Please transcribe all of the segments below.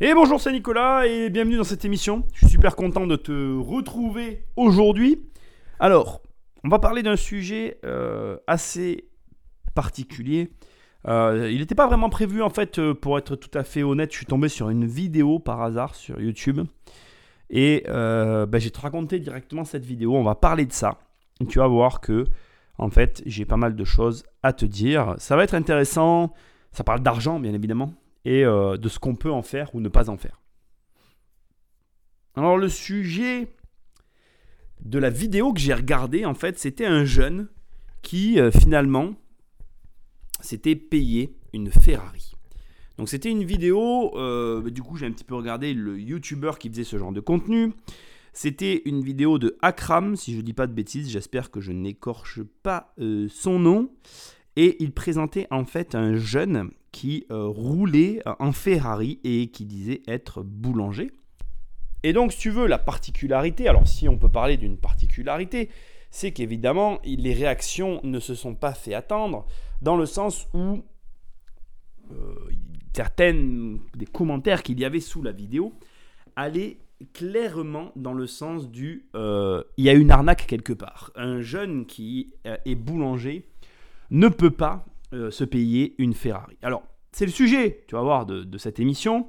Et bonjour, c'est Nicolas et bienvenue dans cette émission. Je suis super content de te retrouver aujourd'hui. Alors, on va parler d'un sujet euh, assez particulier. Euh, il n'était pas vraiment prévu en fait, euh, pour être tout à fait honnête, je suis tombé sur une vidéo par hasard sur YouTube. Et ben, j'ai te raconté directement cette vidéo, on va parler de ça. Et tu vas voir que, en fait, j'ai pas mal de choses à te dire. Ça va être intéressant, ça parle d'argent bien évidemment et euh, de ce qu'on peut en faire ou ne pas en faire. Alors le sujet de la vidéo que j'ai regardée, en fait, c'était un jeune qui euh, finalement s'était payé une Ferrari. Donc c'était une vidéo, euh, du coup j'ai un petit peu regardé le YouTuber qui faisait ce genre de contenu. C'était une vidéo de Akram, si je ne dis pas de bêtises, j'espère que je n'écorche pas son nom. Et il présentait en fait un jeune qui euh, roulait en Ferrari et qui disait être boulanger. Et donc, si tu veux, la particularité, alors si on peut parler d'une particularité, c'est qu'évidemment, les réactions ne se sont pas fait attendre, dans le sens où euh, certaines des commentaires qu'il y avait sous la vidéo allaient clairement dans le sens du euh, il y a une arnaque quelque part. Un jeune qui est boulanger ne peut pas euh, se payer une Ferrari. Alors, c'est le sujet, tu vas voir, de, cette émission.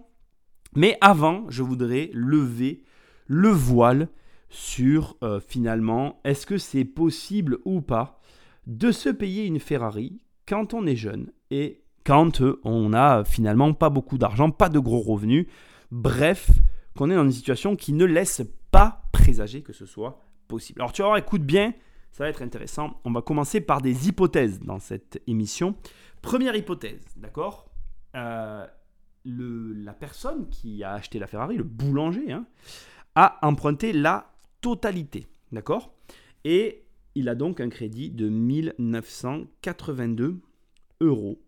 Mais avant, je voudrais lever le voile sur euh, finalement, est-ce que c'est possible ou pas de se payer une Ferrari quand on est jeune et quand euh, on n'a finalement pas beaucoup d'argent, pas de gros revenus, bref, qu'on est dans une situation qui ne laisse pas présager que ce soit possible. Alors tu voir, écoute bien, ça va être intéressant. On va commencer par des hypothèses dans cette émission. Première hypothèse, d'accord euh, La personne qui a acheté la Ferrari, le boulanger, hein, a emprunté la totalité, d'accord Et il a donc un crédit de 1982 euros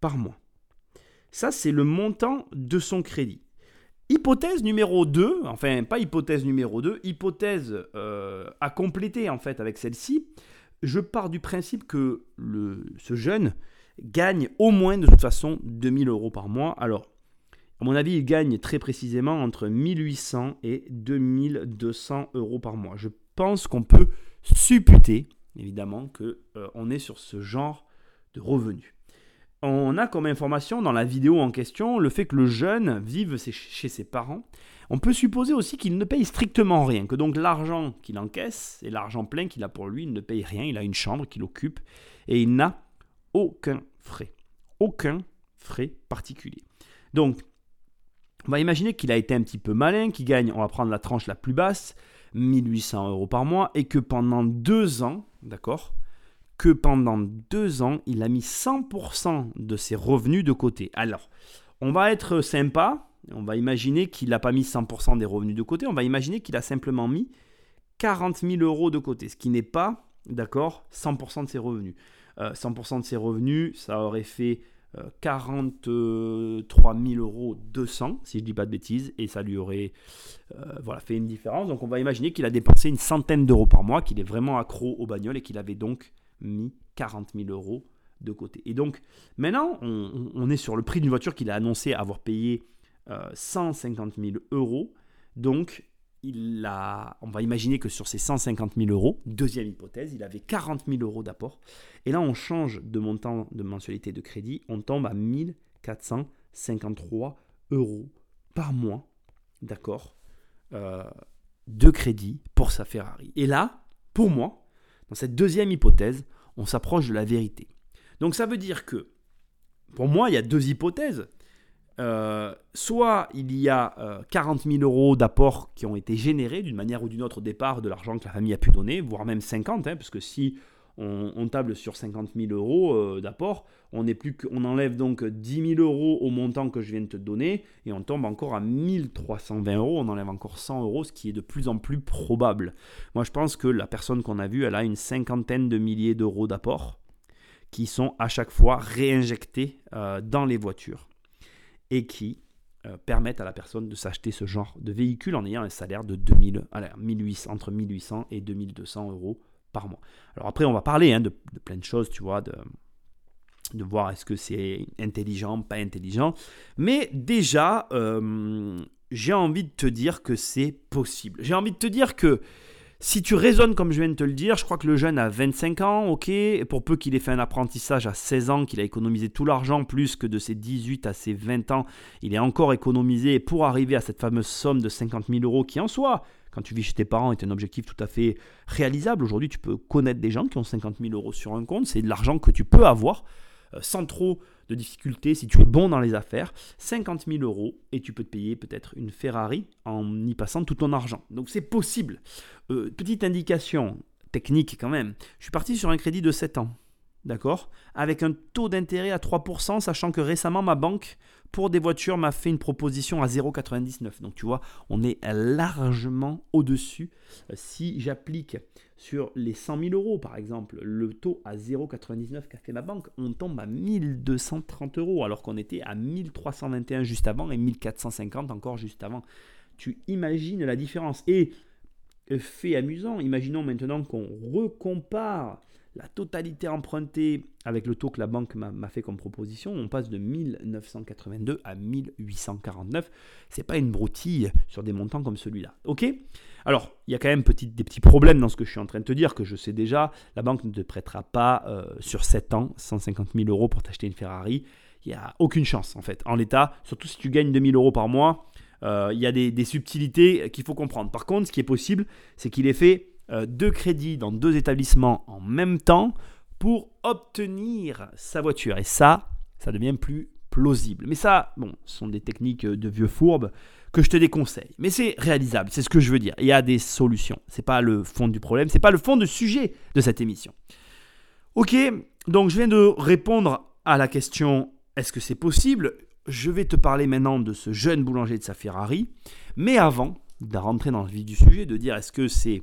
par mois. Ça, c'est le montant de son crédit. Hypothèse numéro 2, enfin pas hypothèse numéro 2, hypothèse euh, à compléter en fait avec celle-ci, je pars du principe que ce jeune gagne au moins de toute façon 2000 euros par mois. Alors, à mon avis, il gagne très précisément entre 1800 et 2200 euros par mois. Je pense qu'on peut supputer, évidemment, qu'on euh, est sur ce genre de revenus on a comme information dans la vidéo en question le fait que le jeune vive chez ses parents. On peut supposer aussi qu'il ne paye strictement rien, que donc l'argent qu'il encaisse et l'argent plein qu'il a pour lui, il ne paye rien, il a une chambre qu'il occupe et il n'a aucun frais. Aucun frais particulier. Donc, on va imaginer qu'il a été un petit peu malin, qu'il gagne, on va prendre la tranche la plus basse, 1800 euros par mois, et que pendant deux ans, d'accord, que pendant deux ans, il a mis 100% de ses revenus de côté. Alors, on va être sympa, on va imaginer qu'il n'a pas mis 100% des revenus de côté, on va imaginer qu'il a simplement mis 40 000 euros de côté, ce qui n'est pas, d'accord, 100% de ses revenus. 100% euh, de ses revenus, ça aurait fait 43 000 euros 200, si je dis pas de bêtises, et ça lui aurait euh, voilà, fait une différence. Donc on va imaginer qu'il a dépensé une centaine d'euros par mois, qu'il est vraiment accro aux bagnoles et qu'il avait donc mis 40 000 euros de côté. Et donc maintenant, on, est sur le prix d'une voiture qu'il a annoncé avoir payé 150 euh, 000 euros. Donc il a, on va imaginer que sur ces 150 000 euros, deuxième hypothèse, il avait 40 000 euros d'apport. Et là, on change de montant de mensualité de crédit, on tombe à 1453 euros par mois, d'accord, euh, de crédit pour sa Ferrari. Et là, pour moi, dans cette deuxième hypothèse, on s'approche de la vérité. Donc ça veut dire que, pour moi, il y a deux hypothèses. Euh, soit il y a 40 euh, 000 euros d'apport qui ont été générés d'une manière ou d'une autre au départ de l'argent que la famille a pu donner, voire même 50, hein, parce que si on, table sur 50 000 euros euh, d'apport, on, enlève donc 10 000 euros au montant que je viens de te donner, et on tombe encore à 1320 euros, on enlève encore 100 euros, ce qui est de plus en plus probable. Moi je pense que la personne qu'on a vue, elle a une cinquantaine de milliers d'euros d'apport qui sont à chaque fois réinjectés euh, dans les voitures et qui euh, permettent à la personne de s'acheter ce genre de véhicule en ayant un salaire de 2000, 1800, entre 1800 et 2200 euros Alors après, on va parler hein, de, plein de choses, tu vois, de, voir est-ce que c'est intelligent, pas intelligent. Mais déjà, euh, j'ai envie de te dire que c'est possible. J'ai envie de te dire que si tu raisonnes comme je viens de te le dire, je crois que le jeune a 25 ans, ok, pour peu qu'il ait fait un apprentissage à 16 ans, qu'il a économisé tout l'argent, plus que de ses 18 à ses 20 ans, il est encore économisé pour arriver à cette fameuse somme de 50 000 euros qui en soi, quand tu vis chez tes parents, est un objectif tout à fait réalisable. Aujourd'hui, tu peux connaître des gens qui ont 50 000 euros sur un compte, c'est de l'argent que tu peux avoir euh, sans trop de difficultés, si tu es bon dans les affaires, 50 000 euros et tu peux te payer peut-être une Ferrari en y passant tout ton argent. Donc c'est possible. Euh, petite indication technique quand même. Je suis parti sur un crédit de 7 ans. D'accord Avec un taux d'intérêt à 3%, sachant que récemment ma banque pour des voitures m'a fait une proposition à 0,99. Donc tu vois, on est largement au-dessus. Euh, si j'applique sur les 100 000 euros, par exemple, le taux à 0,99 qu'a fait ma banque, on tombe à 1230 euros, alors qu'on était à 1321 juste avant et 1450 encore juste avant. Tu imagines la différence. Et euh, fait amusant, imaginons maintenant qu'on recompare la totalité empruntée avec le taux que la banque m'a fait comme proposition, on passe de 1982 à 1849. C'est pas une broutille sur des montants comme celui-là. Ok? Alors, il y a quand même des petits problèmes dans ce que je suis en train de te dire, que je sais déjà. La banque ne te prêtera pas euh, sur 7 ans 150 000 euros pour t'acheter une Ferrari. Il n'y a aucune chance en fait. En l'état, surtout si tu gagnes 2000 euros par mois, euh, il y a des, des subtilités qu'il faut comprendre. Par contre, ce qui est possible, c'est qu'il est fait deux crédits dans deux établissements en même temps pour obtenir sa voiture. Et ça, ça devient plus plausible. Mais ça, bon, ce sont des techniques de vieux fourbes que je te déconseille. Mais c'est réalisable, c'est ce que je veux dire. Il y a des solutions. C'est pas le fond du problème, c'est pas le fond du sujet de cette émission. Ok, donc je viens de répondre à la question est-ce que c'est possible? Je vais te parler maintenant de ce jeune boulanger de sa Ferrari. Mais avant de rentrer dans le vif du sujet, de dire est-ce que c'est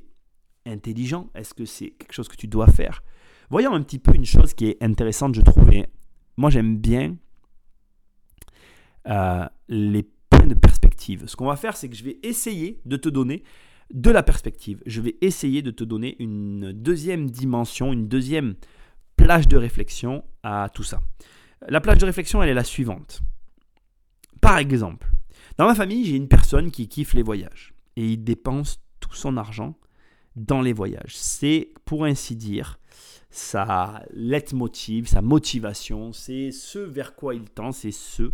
intelligent? Est-ce que c'est quelque chose que tu dois faire? Voyons un petit peu une chose qui est intéressante, je trouvais. Moi, j'aime bien euh, les points de perspective. Ce qu'on va faire, c'est que je vais essayer de te donner de la perspective. Je vais essayer de te donner une deuxième dimension, une deuxième plage de réflexion à tout ça. La plage de réflexion, elle est la suivante. Par exemple, dans ma famille, j'ai une personne qui kiffe les voyages et il dépense tout son argent dans les voyages. C'est, pour ainsi dire, sa leitmotiv, sa motivation, c'est ce vers quoi il tend, c'est ce euh,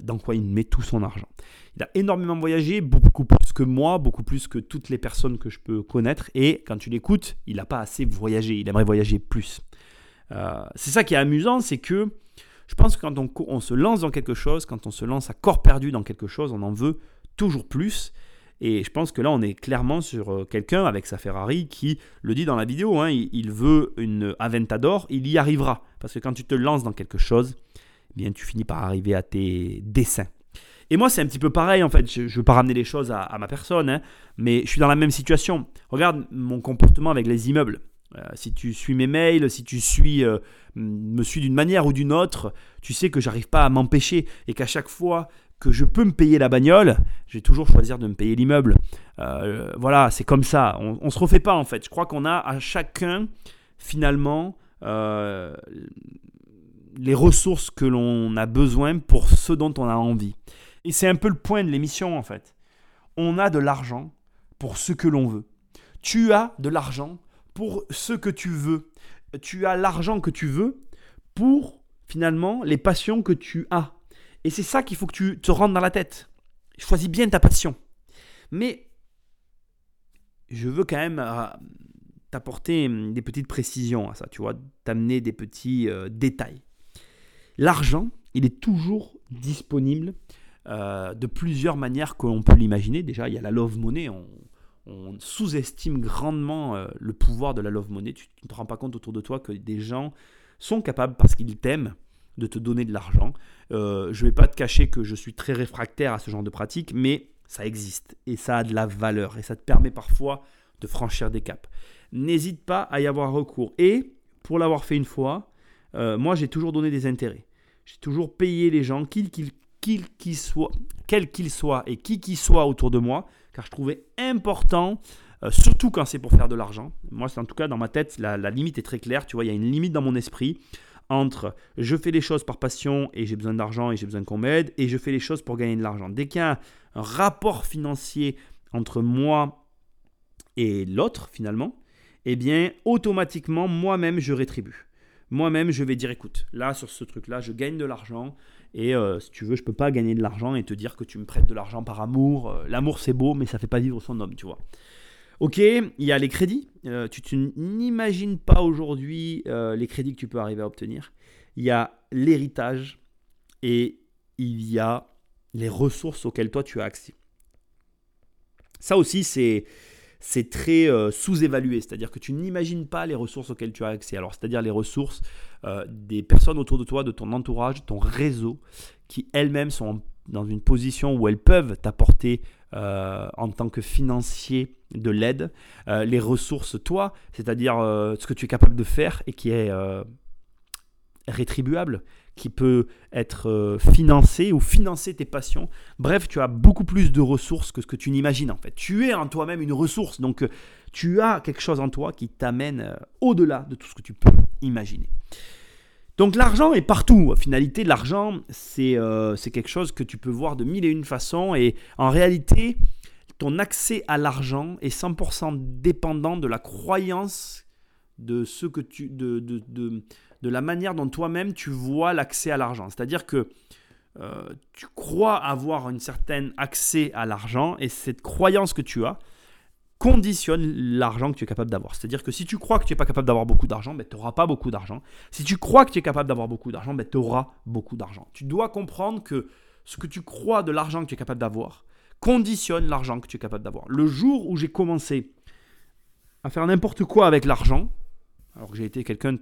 dans quoi il met tout son argent. Il a énormément voyagé, beaucoup plus que moi, beaucoup plus que toutes les personnes que je peux connaître, et quand tu l'écoutes, il n'a pas assez voyagé, il aimerait voyager plus. Euh, c'est ça qui est amusant, c'est que je pense que quand on, on se lance dans quelque chose, quand on se lance à corps perdu dans quelque chose, on en veut toujours plus. Et je pense que là, on est clairement sur euh, quelqu'un avec sa Ferrari qui le dit dans la vidéo, hein, il, veut une Aventador, il y arrivera. Parce que quand tu te lances dans quelque chose, eh bien, tu finis par arriver à tes dessins. Et moi, c'est un petit peu pareil, en fait. Je ne veux pas ramener les choses à, ma personne, hein, mais je suis dans la même situation. Regarde mon comportement avec les immeubles. Euh, si tu suis mes mails, si tu suis, euh, me suis d'une manière ou d'une autre, tu sais que j'arrive pas à m'empêcher et qu'à chaque fois que je peux me payer la bagnole, je vais toujours choisir de me payer l'immeuble. Euh, voilà, c'est comme ça. On, ne se refait pas en fait. Je crois qu'on a à chacun finalement euh, les ressources que l'on a besoin pour ce dont on a envie. Et c'est un peu le point de l'émission en fait. On a de l'argent pour ce que l'on veut. Tu as de l'argent pour ce que tu veux. Tu as l'argent que tu veux pour finalement les passions que tu as. Et c'est ça qu'il faut que tu te rentres dans la tête. Choisis bien ta passion. Mais je veux quand même euh, t'apporter hum, des petites précisions à ça, tu vois, t'amener des petits euh, détails. L'argent, il est toujours disponible euh, de plusieurs manières que l'on peut l'imaginer. Déjà, il y a la love money. On, on sous-estime grandement le pouvoir de la love money. Tu ne te rends pas compte autour de toi que des gens sont capables, parce qu'ils t'aiment, de te donner de l'argent. Euh, je ne vais pas te cacher que je suis très réfractaire à ce genre de pratique, mais ça existe et ça a de la valeur et ça te permet parfois de franchir des caps. N'hésite pas à y avoir recours. Et pour l'avoir fait une fois, euh, moi j'ai toujours donné des intérêts. J'ai toujours payé les gens, quels qu'ils soient, quel qu'ils soient et qui qu'ils soient autour de moi, car je trouvais important euh, surtout quand c'est pour faire de l'argent. Moi, c'est en tout cas dans ma tête, la, limite est très claire. Tu vois, il y a une limite dans mon esprit entre je fais les choses par passion et j'ai besoin d'argent et j'ai besoin qu'on m'aide, et je fais les choses pour gagner de l'argent. Dès qu'il y a un rapport financier entre moi et l'autre, finalement, eh bien, automatiquement, moi-même, je rétribue. Moi-même, je vais dire, écoute, là, sur ce truc-là, je gagne de l'argent, et euh, si tu veux, je peux pas gagner de l'argent et te dire que tu me prêtes de l'argent par amour. Euh, l'amour, c'est beau, mais ça fait pas vivre son homme, tu vois. Ok, il y a les crédits. Euh, tu, n'imagines pas aujourd'hui les crédits que tu peux arriver à obtenir. Il y a l'héritage et il y a les ressources auxquelles toi tu as accès. Ça aussi, c'est c'est très sous-évalué, c'est-à-dire que tu n'imagines pas les ressources auxquelles tu as accès. Alors, c'est-à-dire les ressources des personnes autour de toi, de ton entourage, ton réseau, qui elles-mêmes sont dans une position où elles peuvent t'apporter euh, en tant que financier de l'aide, euh, les ressources toi, c'est-à-dire euh, ce que tu es capable de faire et qui est rétribuable, qui peut être financé ou financer tes passions. Bref, tu as beaucoup plus de ressources que ce que tu n'imagines en fait. Tu es en toi-même une ressource, donc tu as quelque chose en toi qui t'amène au-delà de tout ce que tu peux imaginer. Donc l'argent est partout. En finalité, l'argent, euh, c'est quelque chose que tu peux voir de mille et une façons. Et en réalité, ton accès à l'argent est 100% dépendant de la croyance de que tu, de, de, de, de la manière dont toi-même tu vois l'accès à l'argent. C'est-à-dire que euh, tu crois avoir un certain accès à l'argent et cette croyance que tu as, conditionne l'argent que tu es capable d'avoir. C'est-à-dire que si tu crois que tu n'es pas capable d'avoir beaucoup d'argent, ben, tu n'auras pas beaucoup d'argent. Si tu crois que tu es capable d'avoir beaucoup d'argent, ben, tu auras beaucoup d'argent. Tu dois comprendre que ce que tu crois de l'argent que tu es capable d'avoir conditionne l'argent que tu es capable d'avoir. Le jour où j'ai commencé à faire n'importe quoi avec l'argent, alors que j'ai été quelqu'un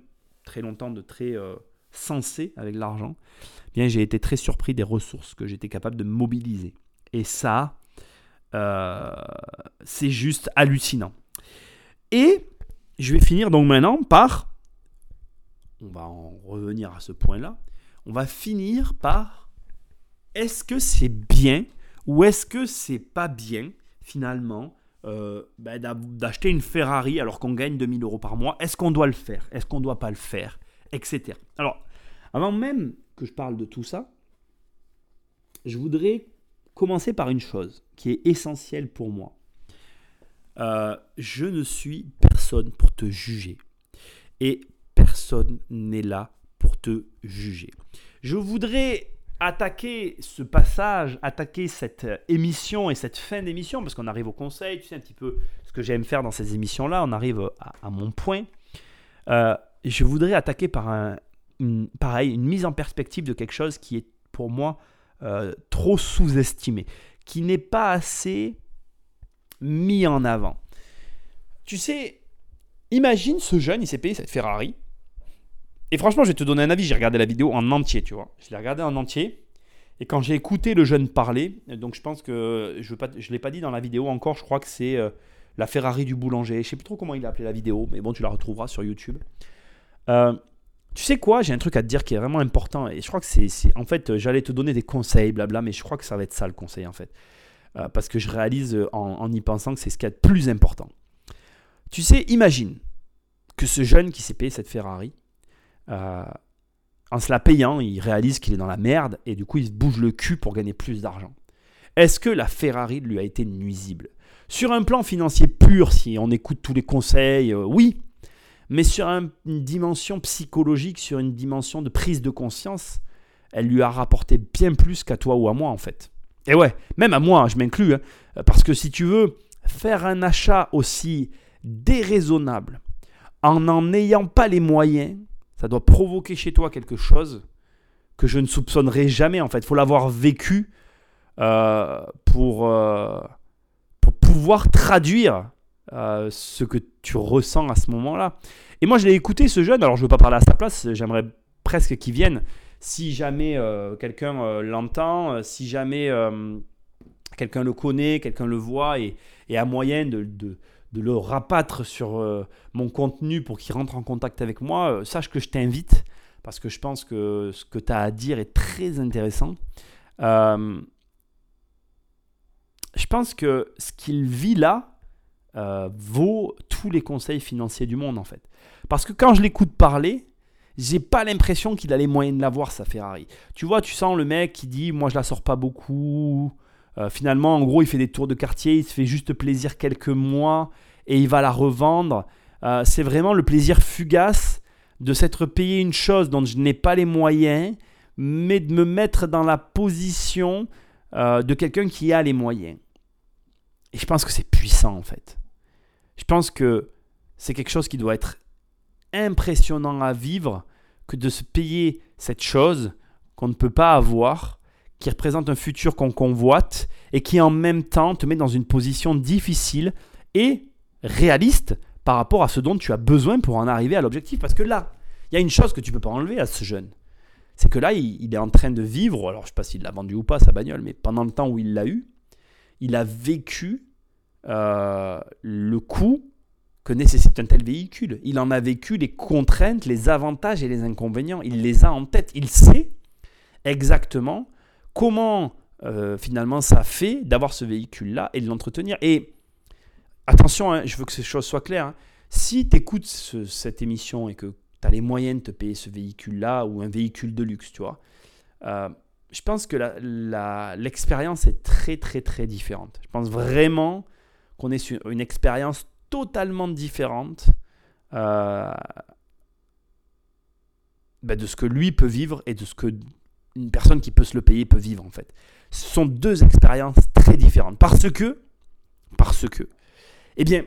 très longtemps de très euh, sensé avec l'argent, bien j'ai été très surpris des ressources que j'étais capable de mobiliser. Et ça, c'est juste hallucinant. Et je vais finir donc maintenant par, on va en revenir à ce point-là, on va finir par, est-ce que c'est bien ou est-ce que c'est pas bien finalement euh, ben, d'acheter une Ferrari alors qu'on gagne 2000 euros par mois? Est-ce qu'on doit le faire? Est-ce qu'on doit pas le faire? Etc. Alors, avant même que je parle de tout ça, je voudrais commencer par une chose qui est essentielle pour moi. Euh, je ne suis personne pour te juger. Et personne n'est là pour te juger. Je voudrais attaquer ce passage, attaquer cette émission et cette fin d'émission, parce qu'on arrive au conseil, tu sais un petit peu ce que j'aime faire dans ces émissions-là, on arrive à, mon point. Euh, je voudrais attaquer par un, pareil, une mise en perspective de quelque chose qui est pour moi euh, trop sous-estimé, qui n'est pas assez mis en avant. Tu sais, imagine ce jeune, il s'est payé cette Ferrari. Et franchement, je vais te donner un avis, j'ai regardé la vidéo en entier, tu vois. Je l'ai regardé en entier. Et quand j'ai écouté le jeune parler, donc je pense que je ne l'ai pas dit dans la vidéo encore, je crois que c'est euh, la Ferrari du boulanger. Je sais plus trop comment il a appelé la vidéo, mais bon, tu la retrouveras sur YouTube. Euh, tu sais quoi, j'ai un truc à te dire qui est vraiment important. Et je crois que c'est. En fait, j'allais te donner des conseils, blabla, mais je crois que ça va être ça le conseil, en fait. Euh, parce que je réalise euh, en, y pensant que c'est ce qui est le plus important. Tu sais, imagine que ce jeune qui s'est payé cette Ferrari, euh, en se la payant, il réalise qu'il est dans la merde et du coup, il se bouge le cul pour gagner plus d'argent. Est-ce que la Ferrari lui a été nuisible? Sur un plan financier pur, si on écoute tous les conseils, oui, mais sur une dimension psychologique, sur une dimension de prise de conscience, elle lui a rapporté bien plus qu'à toi ou à moi en fait. Et ouais, même à moi, je m'inclus, hein, parce que si tu veux faire un achat aussi déraisonnable, en n'en ayant pas les moyens, ça doit provoquer chez toi quelque chose que je ne soupçonnerai jamais en fait. Il faut l'avoir vécu euh, pour, euh, pour pouvoir traduire euh, ce que tu ressens à ce moment-là. Et moi, je l'ai écouté, ce jeune. Alors, je ne veux pas parler à sa place. J'aimerais presque qu'il vienne. Si jamais euh, quelqu'un euh, l'entend, si jamais quelqu'un le connaît, quelqu'un le voit et, et a moyen de le rabattre sur mon contenu pour qu'il rentre en contact avec moi, sache que je t'invite parce que je pense que ce que tu as à dire est très intéressant. je pense que ce qu'il vit là, euh, vaut tous les conseils financiers du monde en fait. Parce que quand je l'écoute parler, j'ai pas l'impression qu'il a les moyens de l'avoir sa Ferrari. Tu vois, tu sens le mec qui dit moi je la sors pas beaucoup. Euh, finalement, en gros, il fait des tours de quartier, il se fait juste plaisir quelques mois et il va la revendre. Euh, c'est vraiment le plaisir fugace de s'être payé une chose dont je n'ai pas les moyens, mais de me mettre dans la position de quelqu'un qui a les moyens. Et je pense que c'est puissant en fait. Je pense que c'est quelque chose qui doit être impressionnant à vivre que de se payer cette chose qu'on ne peut pas avoir, qui représente un futur qu'on convoite et qui en même temps te met dans une position difficile et réaliste par rapport à ce dont tu as besoin pour en arriver à l'objectif. Parce que là, il y a une chose que tu ne peux pas enlever à ce jeune. C'est que là, il, est en train de vivre, alors je ne sais pas s'il l'a vendu ou pas, sa bagnole, mais pendant le temps où il l'a eu, il a vécu euh, le coût que nécessite un tel véhicule. Il en a vécu les contraintes, les avantages et les inconvénients. Il les a en tête. Il sait exactement comment euh, finalement ça fait d'avoir ce véhicule-là et de l'entretenir. Et attention, hein, je veux que ces choses soient claires. Hein. Si tu écoutes cette émission et que tu as les moyens de te payer ce véhicule-là ou un véhicule de luxe, tu vois, euh, je pense que l'expérience est très très très différente. Je pense vraiment qu'on sur une expérience totalement différente euh, bah, de ce que lui peut vivre et de ce que une personne qui peut se le payer peut vivre en fait. Ce sont deux expériences très différentes parce que, parce que, eh bien,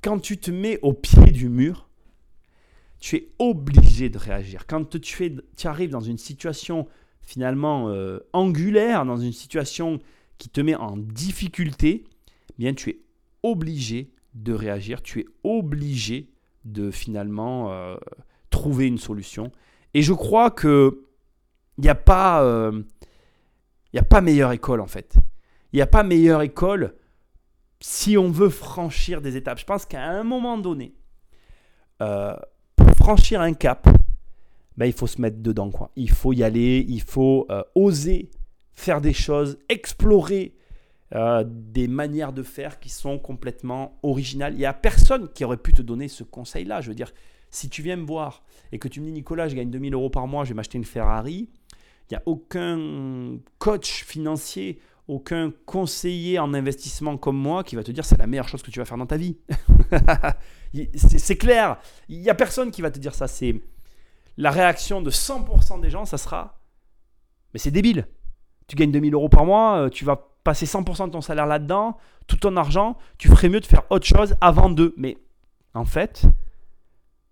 quand tu te mets au pied du mur, tu es obligé de réagir. Quand tu arrives dans une situation finalement euh, angulaire, dans une situation qui te met en difficulté, eh bien tu es obligé de réagir, tu es obligé de finalement euh, trouver une solution. Et je crois que il n'y a pas euh, a pas meilleure école en fait. Il n'y a pas meilleure école si on veut franchir des étapes. Je pense qu'à un moment donné, euh, pour franchir un cap, ben, il faut se mettre dedans. Quoi. Il faut y aller, il faut oser faire des choses, explorer euh, des manières de faire qui sont complètement originales. Il n'y a personne qui aurait pu te donner ce conseil-là. Je veux dire, si tu viens me voir et que tu me dis Nicolas, je gagne 2000 euros par mois, je vais m'acheter une Ferrari, il n'y a aucun coach financier, aucun conseiller en investissement comme moi qui va te dire c'est la meilleure chose que tu vas faire dans ta vie. c'est clair, il n'y a personne qui va te dire ça. C'est la réaction de 100% des gens, ça sera mais c'est débile tu gagnes 2000 euros par mois, euh, tu vas passer 100% de ton salaire là-dedans, tout ton argent, tu ferais mieux de faire autre chose avant de. Mais en fait,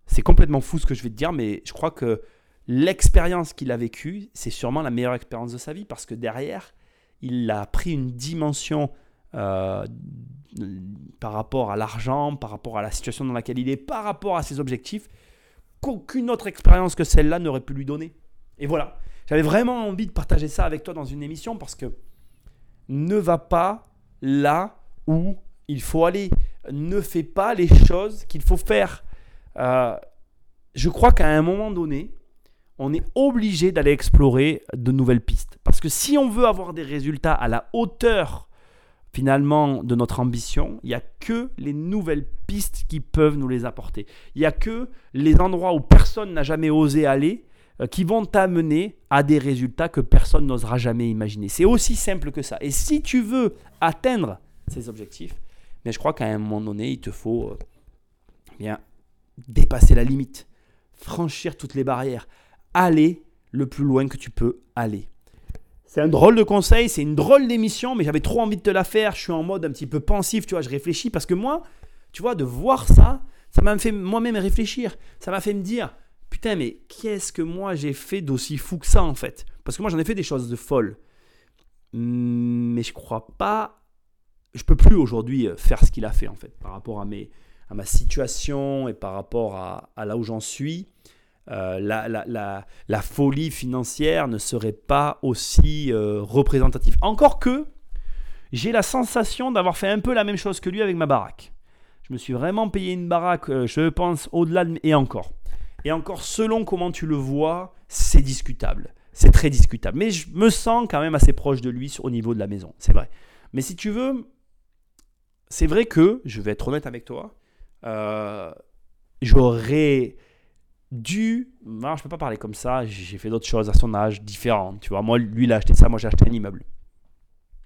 c'est complètement fou ce que je vais te dire, mais je crois que l'expérience qu'il a vécue, c'est sûrement la meilleure expérience de sa vie parce que derrière, il a pris une dimension euh, par rapport à l'argent, par rapport à la situation dans laquelle il est, par rapport à ses objectifs, qu'aucune autre expérience que celle-là n'aurait pu lui donner. Et voilà. J'avais vraiment envie de partager ça avec toi dans une émission parce que ne va pas là où il faut aller. Ne fais pas les choses qu'il faut faire. Euh, je crois qu'à un moment donné, on est obligé d'aller explorer de nouvelles pistes. Parce que si on veut avoir des résultats à la hauteur finalement de notre ambition, il n'y a que les nouvelles pistes qui peuvent nous les apporter. Il n'y a que les endroits où personne n'a jamais osé aller qui vont t'amener à des résultats que personne n'osera jamais imaginer. C'est aussi simple que ça. Et si tu veux atteindre ces objectifs, mais je crois qu'à un moment donné, il te faut euh, bien dépasser la limite, franchir toutes les barrières, aller le plus loin que tu peux aller. C'est un drôle de conseil, c'est une drôle d'émission, mais j'avais trop envie de te la faire. Je suis en mode un petit peu pensif, tu vois, je réfléchis parce que moi, tu vois, de voir ça, ça m'a fait moi-même réfléchir. Ça m'a fait me dire, putain, mais qu'est-ce que moi j'ai fait d'aussi fou que ça en fait? Parce que moi j'en ai fait des choses de folles. Mais je crois pas. Je peux plus aujourd'hui euh, faire ce qu'il a fait en fait par rapport à, mes, à ma situation et par rapport à, là où j'en suis. Euh, la, la, la, folie financière ne serait pas aussi euh, représentative. Encore que j'ai la sensation d'avoir fait un peu la même chose que lui avec ma baraque. Je me suis vraiment payé une baraque, je pense, au-delà de... Et encore. Et encore, selon comment tu le vois, c'est discutable. C'est très discutable. Mais je me sens quand même assez proche de lui au niveau de la maison. C'est vrai. Mais si tu veux, c'est vrai que, je vais être honnête avec toi, euh, j'aurais dû. Non, je peux pas parler comme ça. J'ai fait d'autres choses à son âge différentes. Tu vois, moi, lui, il a acheté ça. Moi, j'ai acheté un immeuble.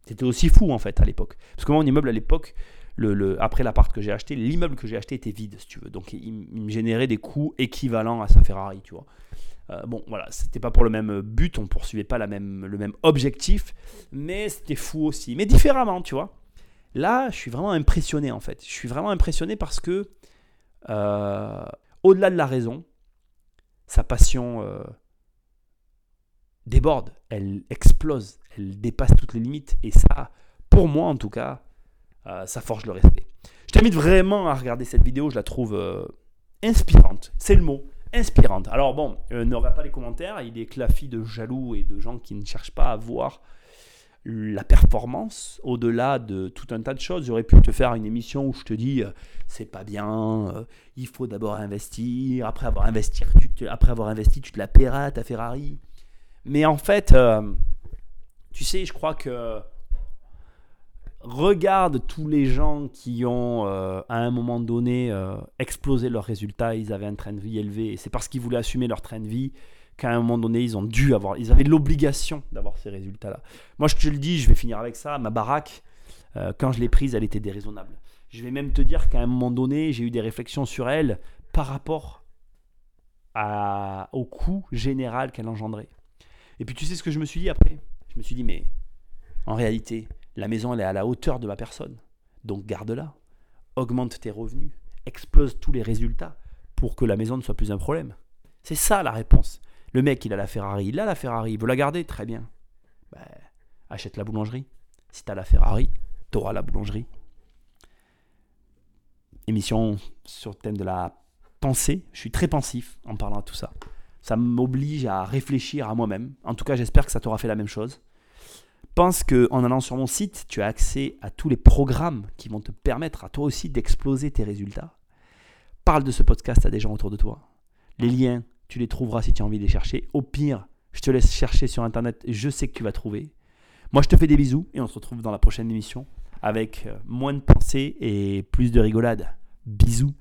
C'était aussi fou en fait à l'époque. Parce que moi, mon immeuble à l'époque, le, après l'appart que j'ai acheté, l'immeuble que j'ai acheté était vide, si tu veux. Donc il, me générait des coûts équivalents à sa Ferrari, tu vois. Euh, bon, voilà, c'était pas pour le même but, on poursuivait pas la même, le même objectif, mais c'était fou aussi, mais différemment, tu vois. Là, je suis vraiment impressionné en fait. Je suis vraiment impressionné parce que, euh, au-delà de la raison, sa passion euh, déborde, elle explose, elle dépasse toutes les limites, et ça, pour moi en tout cas, euh, ça forge le respect. Je t'invite vraiment à regarder cette vidéo, je la trouve euh, inspirante. C'est le mot, inspirante. Alors bon, euh, ne regarde pas les commentaires, il est clafi de jaloux et de gens qui ne cherchent pas à voir la performance au-delà de tout un tas de choses. J'aurais pu te faire une émission où je te dis c'est pas bien, il faut d'abord investir, après avoir investi, tu après avoir investi, tu te la paieras ta Ferrari. Mais en fait, tu sais, je crois que regarde tous les gens qui ont, euh, à un moment donné, euh, explosé leurs résultats. Ils avaient un train de vie élevé. Et c'est parce qu'ils voulaient assumer leur train de vie qu'à un moment donné, ils ont dû avoir, ils avaient l'obligation d'avoir ces résultats-là. Moi, je te le dis, je vais finir avec ça. Ma baraque, euh, quand je l'ai prise, elle était déraisonnable. Je vais même te dire qu'à un moment donné, j'ai eu des réflexions sur elle par rapport au coût général qu'elle engendrait. Et puis, tu sais ce que je me suis dit après? Je me suis dit, mais en réalité, la maison, elle est à la hauteur de ma personne. Donc garde-la. Augmente tes revenus. Explose tous les résultats pour que la maison ne soit plus un problème. C'est ça la réponse. Le mec, il a la Ferrari. Il a la Ferrari. Il veut la garder. Très bien. Ben, achète la boulangerie. Si tu as la Ferrari, tu auras la boulangerie. Émission sur le thème de la pensée. Je suis très pensif en parlant de tout ça. Ça m'oblige à réfléchir à moi-même. En tout cas, j'espère que ça t'aura fait la même chose pense qu'en allant sur mon site, tu as accès à tous les programmes qui vont te permettre à toi aussi d'exploser tes résultats? Parle de ce podcast à des gens autour de toi. Les liens, tu les trouveras si tu as envie de les chercher. Au pire, je te laisse chercher sur Internet, je sais que tu vas trouver. Moi, je te fais des bisous et on se retrouve dans la prochaine émission avec euh, moins de pensées et plus de rigolade. Bisous.